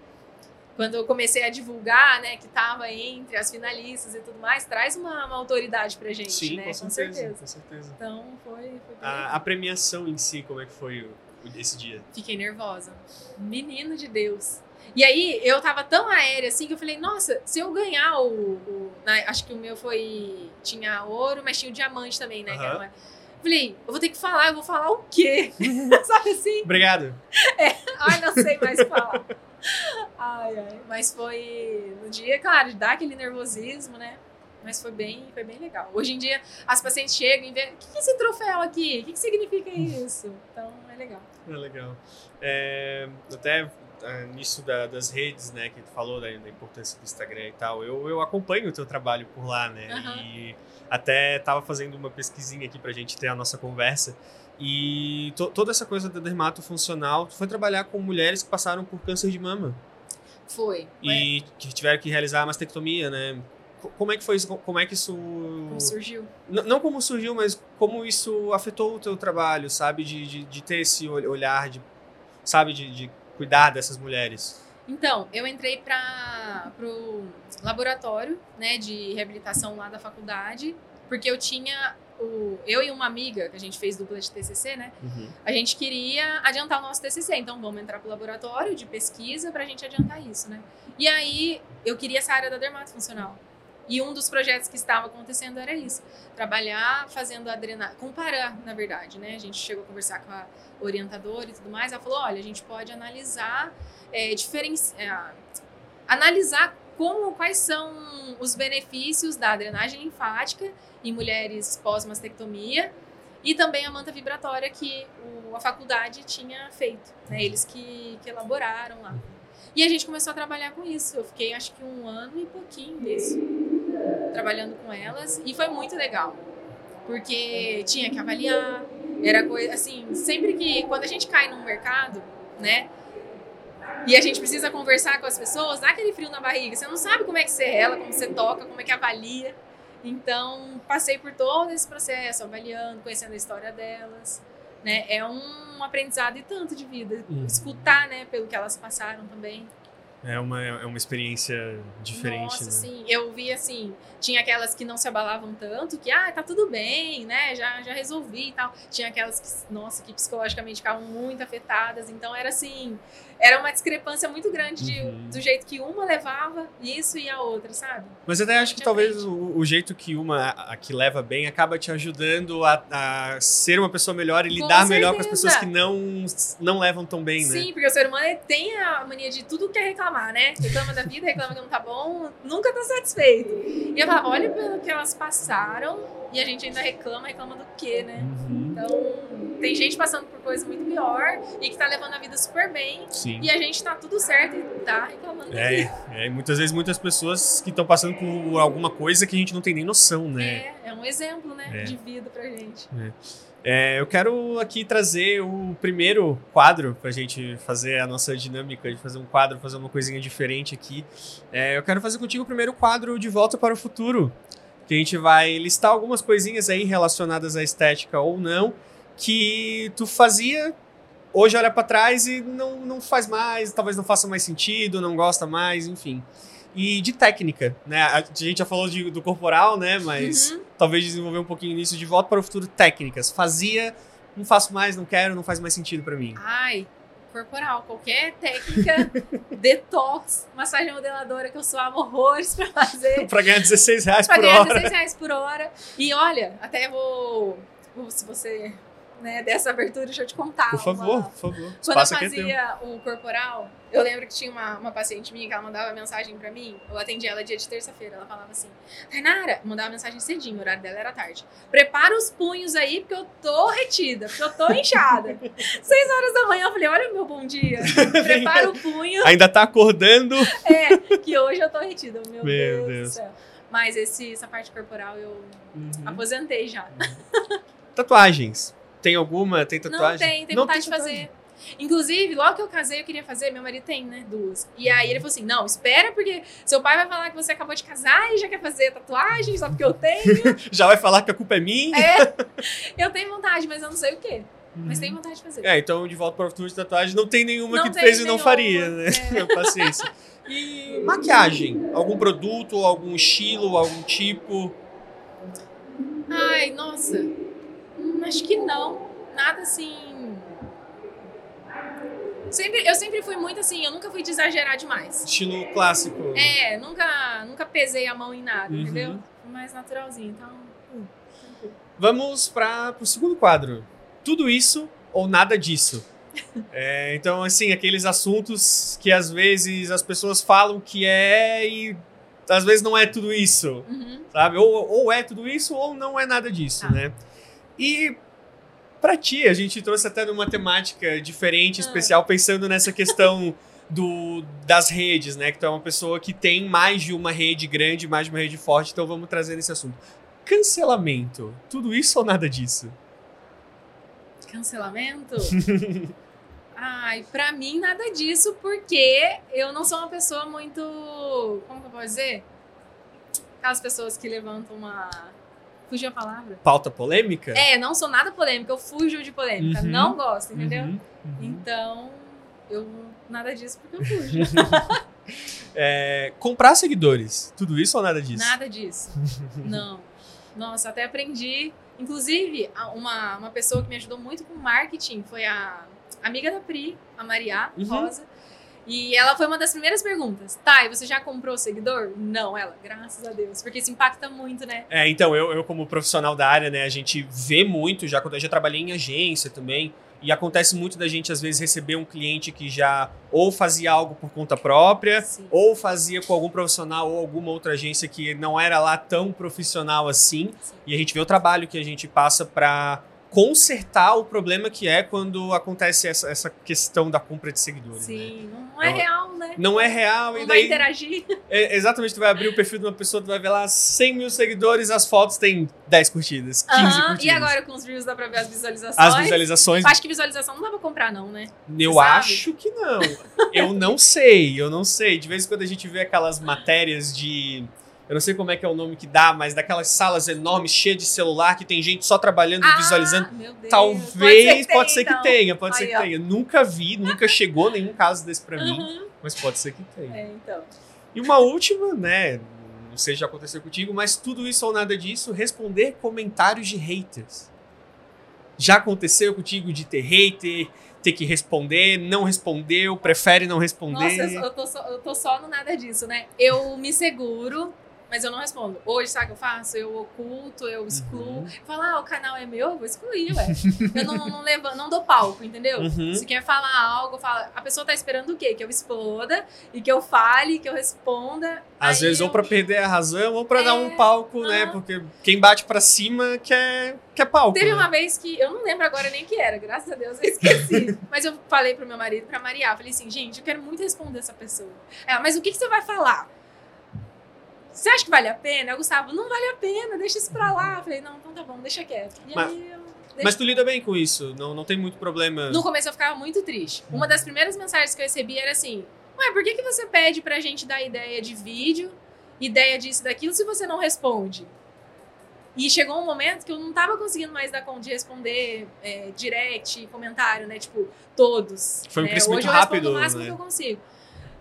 quando eu comecei a divulgar, né, que estava entre as finalistas e tudo mais, traz uma, uma autoridade pra gente, Sim, né? Com, com certeza, certeza, com certeza. Então foi, foi a, a, premiação em si, como é que foi esse dia? Fiquei nervosa. Menino de Deus. E aí eu tava tão aérea assim que eu falei, nossa, se eu ganhar o. o né, acho que o meu foi. Tinha ouro, mas tinha o diamante também, né? Uhum. Falei, eu vou ter que falar, eu vou falar o quê? Sabe assim? Obrigado. É, ai, não sei mais falar. Ai, ai. Mas foi no dia, claro, dá aquele nervosismo, né? Mas foi bem, foi bem legal. Hoje em dia, as pacientes chegam e veem, o que é esse troféu aqui? O que, que significa isso? Então, é legal. É legal. É, até é, nisso da, das redes, né, que tu falou da, da, importância do Instagram e tal, eu, eu acompanho o teu trabalho por lá, né? Uhum. E até tava fazendo uma pesquisinha aqui pra gente ter a nossa conversa. E to, toda essa coisa da dermato funcional, tu foi trabalhar com mulheres que passaram por câncer de mama. Foi. E que tiveram que realizar a mastectomia, né? Como é que foi isso? Como é que isso. Como surgiu? N não como surgiu, mas como isso afetou o teu trabalho, sabe? De, de, de ter esse olhar, de, sabe? De, de cuidar dessas mulheres. Então, eu entrei para o laboratório né, de reabilitação lá da faculdade, porque eu tinha. O, eu e uma amiga, que a gente fez dupla de TCC, né? Uhum. A gente queria adiantar o nosso TCC. Então, vamos entrar para o laboratório de pesquisa para a gente adiantar isso, né? E aí, eu queria essa área da dermatofuncional. E um dos projetos que estava acontecendo era isso: trabalhar fazendo a drenagem, comparar, na verdade, né? A gente chegou a conversar com a orientadora e tudo mais. Ela falou: olha, a gente pode analisar, é, diferenci... É, analisar como, quais são os benefícios da drenagem linfática em mulheres pós-mastectomia e também a manta vibratória que o, a faculdade tinha feito, né? Eles que, que elaboraram lá. E a gente começou a trabalhar com isso. Eu fiquei acho que um ano e pouquinho nisso, trabalhando com elas, e foi muito legal. Porque tinha que avaliar, era coisa assim, sempre que quando a gente cai num mercado, né? E a gente precisa conversar com as pessoas, dá aquele frio na barriga. Você não sabe como é que você rela, como você toca, como é que avalia. Então, passei por todo esse processo, avaliando, conhecendo a história delas. Né? É um aprendizado e tanto de vida. Uhum. Escutar, né, pelo que elas passaram também. É uma, é uma experiência diferente, Nossa, né? sim. Eu vi assim, tinha aquelas que não se abalavam tanto, que, ah, tá tudo bem, né? Já, já resolvi e tal. Tinha aquelas que, nossa, que psicologicamente ficavam muito afetadas. Então era assim, era uma discrepância muito grande de, Uhum. do jeito que uma levava isso e a outra, sabe? Mas até acho que talvez o, o jeito que uma a que leva bem acaba te ajudando a, a ser uma pessoa melhor e Com lidar melhor com as pessoas que não, não levam tão bem, né? Sim, porque o ser humano tem a mania de tudo quer reclamar, né? Reclama da vida, reclama que não tá bom, nunca tá satisfeito. E eu falava, olha pelo que elas passaram e a gente ainda reclama, reclama do quê, né? Uhum. Então, tem gente passando por coisa muito pior e que tá levando a vida super bem. Sim. E a gente tá tudo certo e tá reclamando. É, é, muitas vezes muitas pessoas que estão passando por alguma coisa que a gente não tem nem noção, né? É, é um exemplo, né? É. De vida pra gente. É, eu quero aqui trazer o primeiro quadro pra gente fazer a nossa dinâmica de fazer um quadro, fazer uma coisinha diferente aqui. É, eu quero fazer contigo o primeiro quadro de Volta para o Futuro, que a gente vai listar algumas coisinhas aí relacionadas à estética ou não, que tu fazia, hoje olha pra trás e não, não faz mais, talvez não faça mais sentido, não gosta mais, enfim. E de técnica, né? A gente já falou de- do corporal, né? Mas Uhum. talvez desenvolver um pouquinho nisso de volta para o futuro técnicas. Fazia, não faço mais, não quero, não faz mais sentido para mim. Ai, corporal, qualquer técnica, detox, massagem modeladora que eu suava horrores pra fazer. para ganhar 16 reais Pra por ganhar hora. 16 reais por hora. E olha, até vou. vou- Se você né, der essa abertura, deixa eu te contar. Por favor, uma- por favor. Quando eu é teu. fazia o corporal, eu lembro que tinha uma, uma paciente minha que ela mandava mensagem pra mim. Eu atendi ela dia de terça-feira. Ela falava assim: Tainara, mandava mensagem cedinho, o horário dela era tarde. Prepara os punhos aí, porque eu tô retida, porque eu tô inchada. Seis horas da manhã, eu falei: Olha o meu bom dia. Prepara o punho. Ainda tá acordando. É, que hoje eu tô retida. Meu, Meu Deus, Deus. do céu. Mas esse, essa parte corporal eu Uhum. aposentei já. Tatuagens. Tem alguma? Tem Não tatuagem? tem, tem Não vontade de tatuagem. fazer. Inclusive, logo que eu casei, eu queria fazer, meu marido tem, né? Duas. E aí ele falou assim: não, espera, porque seu pai vai falar que você acabou de casar e já quer fazer tatuagem, só porque eu tenho. Já vai falar que a culpa é minha? É, eu tenho vontade, mas eu não sei o quê. Mas Uhum. tenho vontade de fazer. É, então de volta para o futuro de tatuagem não tem nenhuma Não que tem fez e não nenhuma, faria, né? é. Paciência. E maquiagem? Algum produto, algum estilo, algum tipo? Ai, nossa. Acho que não. Nada assim. Sempre, eu sempre fui muito assim, eu nunca fui de exagerar demais. Estilo clássico? É, nunca, nunca pesei a mão em nada, Uhum. entendeu? Mais naturalzinho, então. hum. Vamos para o segundo quadro. Tudo isso ou nada disso. É, então, assim, aqueles assuntos que às vezes as pessoas falam que é e às vezes não é tudo isso, Uhum. sabe? Ou, ou é tudo isso ou não é nada disso, Tá. né? E pra ti, a gente trouxe até uma temática diferente, Ah. especial, pensando nessa questão do, das redes, né? Que tu é uma pessoa que tem mais de uma rede grande, mais de uma rede forte, então vamos trazer nesse assunto. Cancelamento, tudo isso ou nada disso? Cancelamento? Ai, pra mim nada disso, porque eu não sou uma pessoa muito. Como que eu posso dizer? Aquelas pessoas que levantam uma. Fugiu a palavra? Pauta polêmica? É, não sou nada polêmica, eu fujo de polêmica. Uhum. Não gosto, entendeu? Uhum, uhum. Então, eu Nada disso porque eu fujo. É, comprar seguidores, tudo isso ou nada disso? Nada disso. Não. Nossa, até aprendi. Inclusive, uma, uma pessoa que me ajudou muito com marketing foi a amiga da Pri, a Maria Uhum. Rosa. E ela foi uma das primeiras perguntas. Tá, e você já comprou seguidor? Não, ela, graças a Deus. Porque isso impacta muito, né? É, então, eu, eu como profissional da área, né, a gente vê muito, já quando eu já trabalhei em agência também, e acontece muito da gente, às vezes, receber um cliente que já ou fazia algo por conta própria, Sim. ou fazia com algum profissional ou alguma outra agência que não era lá tão profissional assim, Sim. e a gente vê o trabalho que a gente passa para consertar o problema que é quando acontece essa, essa questão da compra de seguidores. né? Sim, não é real, né? Não é real, Não e vai daí interagir. é, exatamente, tu vai abrir o perfil de uma pessoa, tu vai ver lá 100 mil seguidores, as fotos têm 10 curtidas, 15 Aham, curtidas. E agora com os Reels dá pra ver as visualizações. As visualizações, Acho que visualização não dá pra comprar, não, né? eu sabe? acho que não. Eu não sei, eu não sei. De vez em quando a gente vê aquelas matérias de. Eu não sei como é que é o nome que dá, mas daquelas salas enormes, cheias de celular, que tem gente só trabalhando e visualizando. Ah, meu Deus. Talvez, pode ser que, então. tenha, pode ser Aí, que ó. tenha. Nunca vi, nunca chegou nenhum caso desse pra mim, Aham. mas pode ser que tenha. É, então. E uma última, né? Não sei se já aconteceu contigo, mas tudo isso ou nada disso, responder comentários de haters. Já aconteceu contigo de ter hater, ter que responder, não respondeu, prefere não responder? Nossa, eu, eu tô só, eu tô só no nada disso, né? Eu me seguro, mas eu não respondo. Hoje, sabe o que eu faço? Eu oculto, eu excluo. Uhum. Ah, o canal é meu, eu vou excluir, ué. eu não, não, levo, não dou palco, entendeu? Uhum. Se quer falar algo, fala. A pessoa tá esperando o quê? Que eu exploda e que eu fale, que eu responda. Às vezes, ou eu- pra perder a razão, ou pra É, dar um palco, né? Porque quem bate pra cima quer, quer palco. Teve né? uma vez que eu não lembro agora nem que era, graças a Deus eu esqueci. mas eu falei pro meu marido, pra Maria, falei assim, gente, eu quero muito responder essa pessoa. Ela, mas o que, que você vai falar? Você acha que vale a pena? Eu, Gustavo, não vale a pena, deixa isso pra lá. Eu falei, não, então tá bom, deixa quieto. E Mas- aí eu. Mas tu lida bem com isso, não, não tem muito problema. No começo eu ficava muito triste. Uma das primeiras mensagens que eu recebi era assim: Ué, por que, que você pede pra gente dar ideia de vídeo, ideia disso, daquilo, se você não responde? E chegou um momento que eu não tava conseguindo mais dar conta de responder é, direct, comentário, né? Tipo, todos. Foi um né? crescimento Hoje eu rápido, respondo o máximo né? que eu consigo.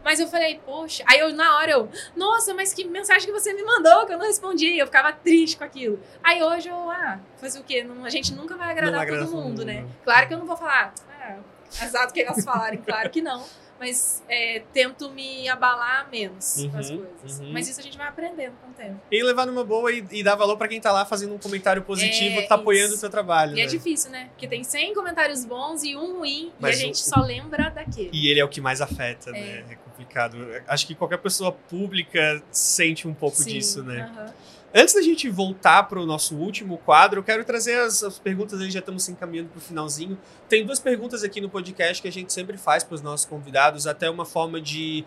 Mas eu falei, poxa. Aí eu, na hora, eu, nossa, mas que mensagem que você me mandou que eu não respondi. Eu ficava triste com aquilo. Aí hoje eu, ah, fazer o quê? Não- a gente nunca vai agradar todo mundo, mundo, né? né? Claro que eu não vou falar, ah, exato que elas falarem, claro que não. Mas é, tento me abalar menos com as Uhum, coisas. uhum. Mas isso a gente vai aprendendo com o tempo. E levar numa boa e, e dar valor pra quem tá lá fazendo um comentário positivo, É, que tá apoiando o isso. seu trabalho. E é né? difícil, né? Porque tem 100 comentários bons e um ruim, Mas e a gente o- só lembra daquele. E ele é o que mais afeta, né? É complicado. Acho que qualquer pessoa pública sente um pouco Sim, disso, né? aham. Antes da gente voltar para o nosso último quadro, eu quero trazer as, as perguntas, aí já estamos se encaminhando para o finalzinho. Tem duas perguntas aqui no podcast que a gente sempre faz para os nossos convidados, até uma forma de,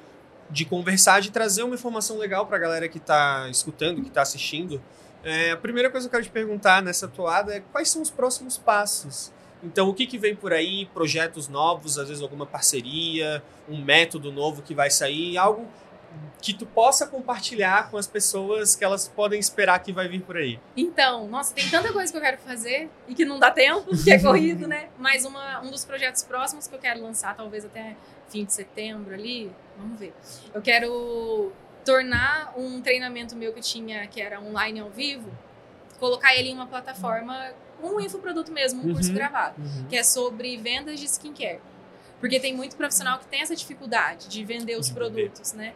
de conversar, de trazer uma informação legal para a galera que está escutando, que está assistindo. É, a primeira coisa que eu quero te perguntar nessa toada é quais são os próximos passos? Então, o que, que vem por aí? Projetos novos, às vezes alguma parceria, um método novo que vai sair, algo que tu possa compartilhar com as pessoas que elas podem esperar que vai vir por aí. Então, nossa, tem tanta coisa que eu quero fazer e que não dá tempo, que é corrido, né? Mas uma, um dos projetos próximos que eu quero lançar, talvez até fim de setembro ali, vamos ver. Eu quero tornar um treinamento meu que tinha, que era online ao vivo, colocar ele em uma plataforma, um infoproduto mesmo, um curso Uhum. gravado, que é sobre vendas de skincare. Porque tem muito profissional que tem essa dificuldade de vender os De vender. produtos, né?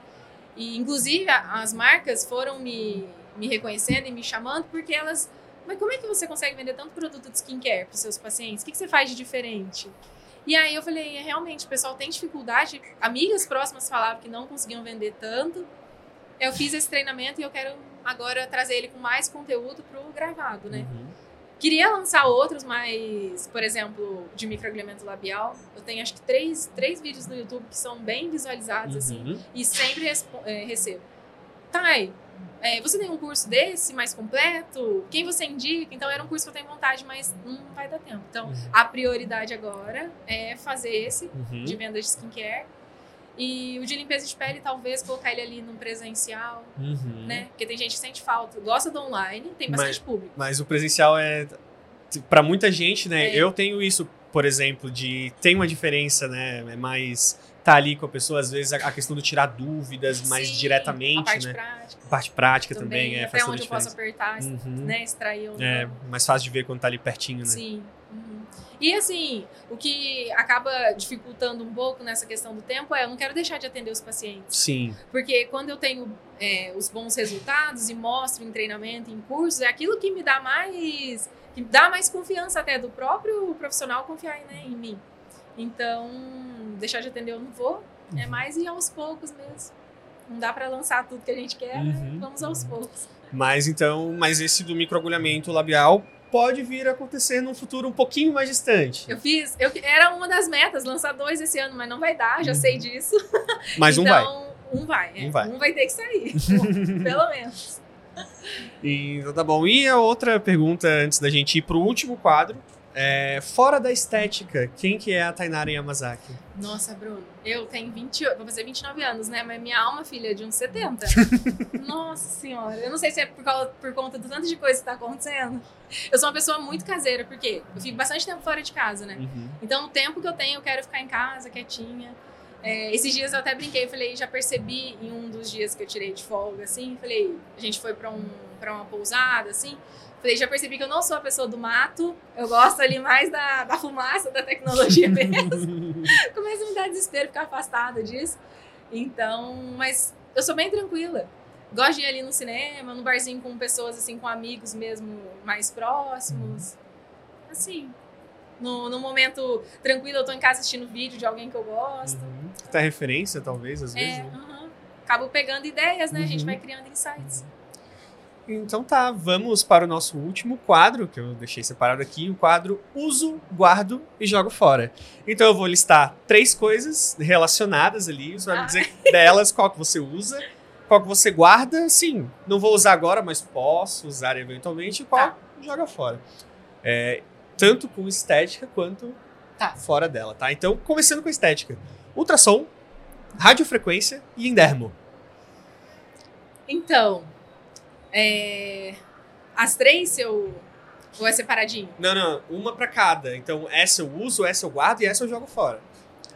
E, inclusive, as marcas foram me, me reconhecendo e me chamando porque elas. Mas como é que você consegue vender tanto produto de skincare para seus pacientes? O que, que você faz de diferente? E aí eu falei, é, realmente, o pessoal tem dificuldade. Amigas próximas falavam que não conseguiam vender tanto. Eu fiz esse treinamento e eu quero agora trazer ele com mais conteúdo pro gravado, né? Uhum. Queria lançar outros, mas, por exemplo, de microagulhamento labial. Eu tenho acho que três, três vídeos no YouTube que são bem visualizados, assim. Uhum. E sempre é, recebo. Thay, é, você tem um curso desse mais completo? Quem você indica? Então era um curso que eu tenho vontade, mas não vai dar tempo. Então Uhum. a prioridade agora é fazer esse Uhum. de venda de skincare. E o de limpeza de pele, talvez colocar ele ali num presencial, Uhum. né? Porque tem gente que sente falta, gosta do online, tem bastante Mas- público. Mas o presencial é Pra muita gente, né? É. Eu tenho isso, por exemplo, de tem uma diferença, né? É mais tá ali com a pessoa, às vezes a, questão do tirar dúvidas mais Sim, diretamente, a parte né? prática. A parte prática também, também, é, até faz onde eu posso apertar, Uhum. né, extrair É, mais fácil de ver quando tá ali pertinho, né? Sim. E assim, o que acaba dificultando um pouco nessa questão do tempo é eu não quero deixar de atender os pacientes. Sim. Porque quando eu tenho é, os bons resultados e mostro em treinamento, em cursos, é aquilo que me dá mais. que dá mais confiança até do próprio profissional confiar né, em mim. Então, deixar de atender eu não vou. É Uhum. mais ir aos poucos mesmo. Não dá pra lançar tudo que a gente quer, né? Uhum. Vamos aos poucos. Mas então, mas esse do microagulhamento labial pode vir a acontecer num futuro um pouquinho mais distante. Eu fiz, eu, era uma das metas, lançar dois esse ano, mas não vai dar, já Uhum. sei disso. Mas um vai. então, um vai. é. Um vai. Um vai ter que sair. pelo menos. Então tá bom. E a outra pergunta antes da gente ir pro último quadro. É, fora da estética, quem que é a Tainara Yamazaki? Nossa, Bruno, eu tenho 20, vou fazer 29 anos, né? Mas minha alma, filha, é de uns 70. Nossa senhora, eu não sei se é por, causa, por conta do tanto de coisa que tá acontecendo. Eu sou uma pessoa muito caseira, porque eu fico bastante tempo fora de casa, né? Uhum. Então, o tempo que eu tenho, eu quero ficar em casa, quietinha. É, esses dias eu até brinquei, falei, já percebi em um dos dias que eu tirei de folga, assim, falei, a gente foi pra, um, pra uma pousada, assim, falei, já percebi que eu não sou a pessoa do mato, eu gosto ali mais da, da fumaça, da tecnologia mesmo. Começa a me dar desespero ficar afastada disso. Então, mas eu sou bem tranquila. Gosto de ir ali no cinema, no barzinho com pessoas, assim, com amigos mesmo mais próximos. Assim, no, no momento tranquilo, eu tô em casa assistindo vídeo de alguém que eu gosto. Uhum. Até referência, talvez, às vezes. É, né? aham. Acabo pegando ideias, né? A gente Uhum. vai criando insights. Então tá, vamos para o nosso último quadro, que eu deixei separado aqui, o quadro Uso, Guardo e Jogo Fora. Então eu vou listar três coisas relacionadas ali, você vai me Ah. dizer delas qual que você usa, qual que você guarda, sim, não vou usar agora, mas posso usar eventualmente, e qual Tá. joga fora. É, tanto com estética quanto Tá. fora dela, tá? Então, começando com estética. Ultrassom, radiofrequência e endermo. Então, é, as três, se eu. Ou é separadinho? Não, não, uma pra cada. Então, essa eu uso, essa eu guardo e essa eu jogo fora.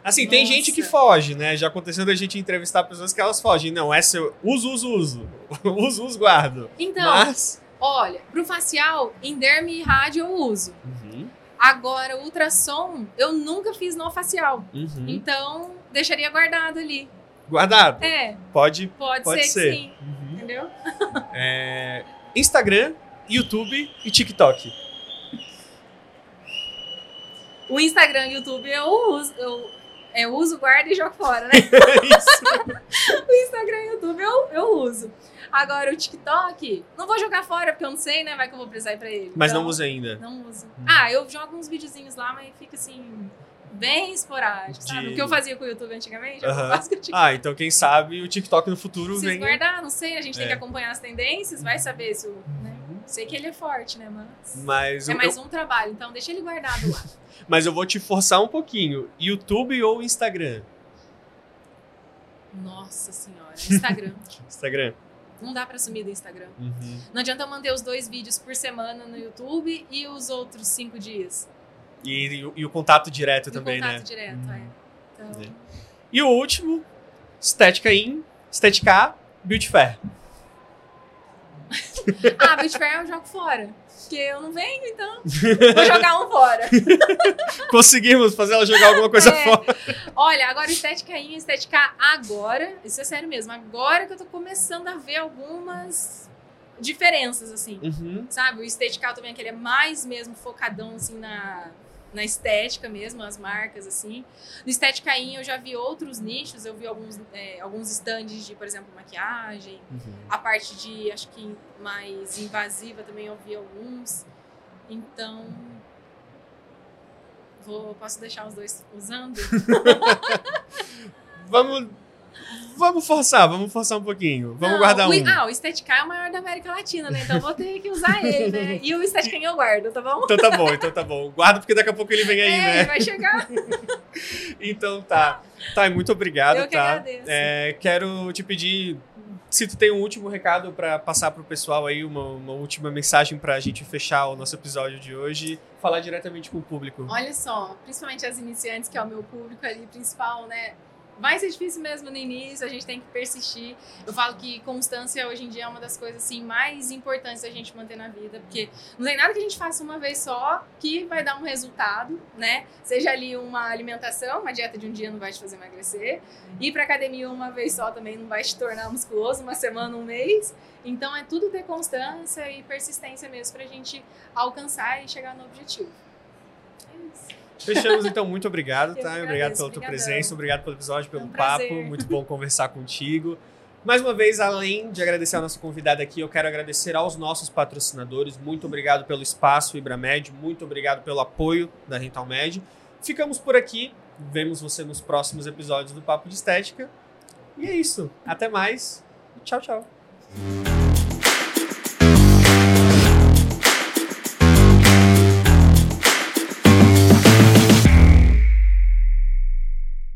Assim, tem Nossa. gente que foge, né? Já aconteceu da gente entrevistar pessoas que elas fogem. Não, essa eu uso, uso, uso. uso, uso, guardo. Então, Mas. olha, pro facial, enderme e rádio eu uso. Uhum, Agora, ultrassom, eu nunca fiz no facial. uhum. Então, deixaria guardado ali. Guardado. É, Pode, pode, pode ser, ser. sim. Uhum. Entendeu? É, Instagram, YouTube e TikTok. O Instagram e o YouTube eu uso. Eu, eu uso, guardo e jogo fora, né? Isso. O Instagram e o YouTube eu, eu uso. Agora, o TikTok, não vou jogar fora, porque eu não sei, né? Vai que eu vou precisar ir pra ele. Mas não Então, usa ainda. Não uso. Ah, eu jogo uns videozinhos lá, mas fica assim, bem esporádico, sabe? De- O que eu fazia com o YouTube antigamente, eu Aham. faço com o TikTok. Ah, então quem sabe o TikTok no futuro Preciso vem. guardar, não sei, a gente tem É. que acompanhar as tendências, vai saber se o. Né? Sei que ele é forte, né? Mas. Mas É eu, mais um trabalho, então deixa ele guardado lá. mas eu vou te forçar um pouquinho. YouTube ou Instagram? Nossa senhora. Instagram. Instagram. Não dá pra sumir do Instagram. Uhum. Não adianta eu manter os dois vídeos por semana no YouTube e os outros cinco dias. E, e o- e o contato direto E também, contato né? direto, Uhum. é. Então, É. E o último, Estética In, Estética Beauty Fair. Ah, Beauty Fair eu jogo fora. Porque eu não venho, então. Vou jogar um fora. Conseguimos fazer ela jogar alguma coisa É. fora. Olha, agora estética in, estética agora. Isso é sério mesmo. Agora que eu tô começando a ver algumas diferenças, assim. Uhum. Sabe? O estetical também, que ele é mais mesmo focadão, assim, na, na estética mesmo, as marcas, assim. No estética in eu já vi outros nichos. Eu vi alguns, é, alguns stands de, por exemplo, maquiagem. Uhum. A parte de, acho que mais invasiva também eu vi alguns. Então. Vou, posso deixar os dois usando? Vamos, vamos forçar, vamos forçar um pouquinho. Vamos Não, guardar o, um. Ah, o Estética é o maior da América Latina, né? Então vou ter que usar ele, né? E o Estética eu guardo, tá bom? Então tá bom, então tá bom. Guarda porque daqui a pouco ele vem aí, é, né? vai chegar. Então tá. Tá, muito obrigado, Eu que tá? agradeço. É, quero te pedir se tu tem um último recado pra passar pro pessoal aí, uma, uma última mensagem pra gente fechar o nosso episódio de hoje, falar diretamente com o público. Olha só, principalmente as iniciantes, que é o meu público ali principal, né? Vai ser difícil mesmo no início, a gente tem que persistir. Eu falo que constância hoje em dia é uma das coisas assim mais importantes a gente manter na vida, porque não tem nada que a gente faça uma vez só que vai dar um resultado, né? Seja ali uma alimentação, uma dieta de um dia não vai te fazer emagrecer, ir para academia uma vez só também não vai te tornar musculoso, uma semana, um mês. Então é tudo ter constância e persistência mesmo pra gente alcançar e chegar no objetivo. É isso. Fechamos, então. Muito obrigado, tá? que Obrigado agradeço, pela tua obrigadão. presença, obrigado pelo episódio, pelo um papo. prazer. Muito bom conversar contigo. Mais uma vez, além de agradecer a nossa convidada aqui, eu quero agradecer aos nossos patrocinadores. Muito obrigado pelo espaço Ibramed, muito obrigado pelo apoio da Rental Med. Ficamos por aqui. Vemos você nos próximos episódios do Papo de Estética. E é isso. Até mais. Tchau, tchau.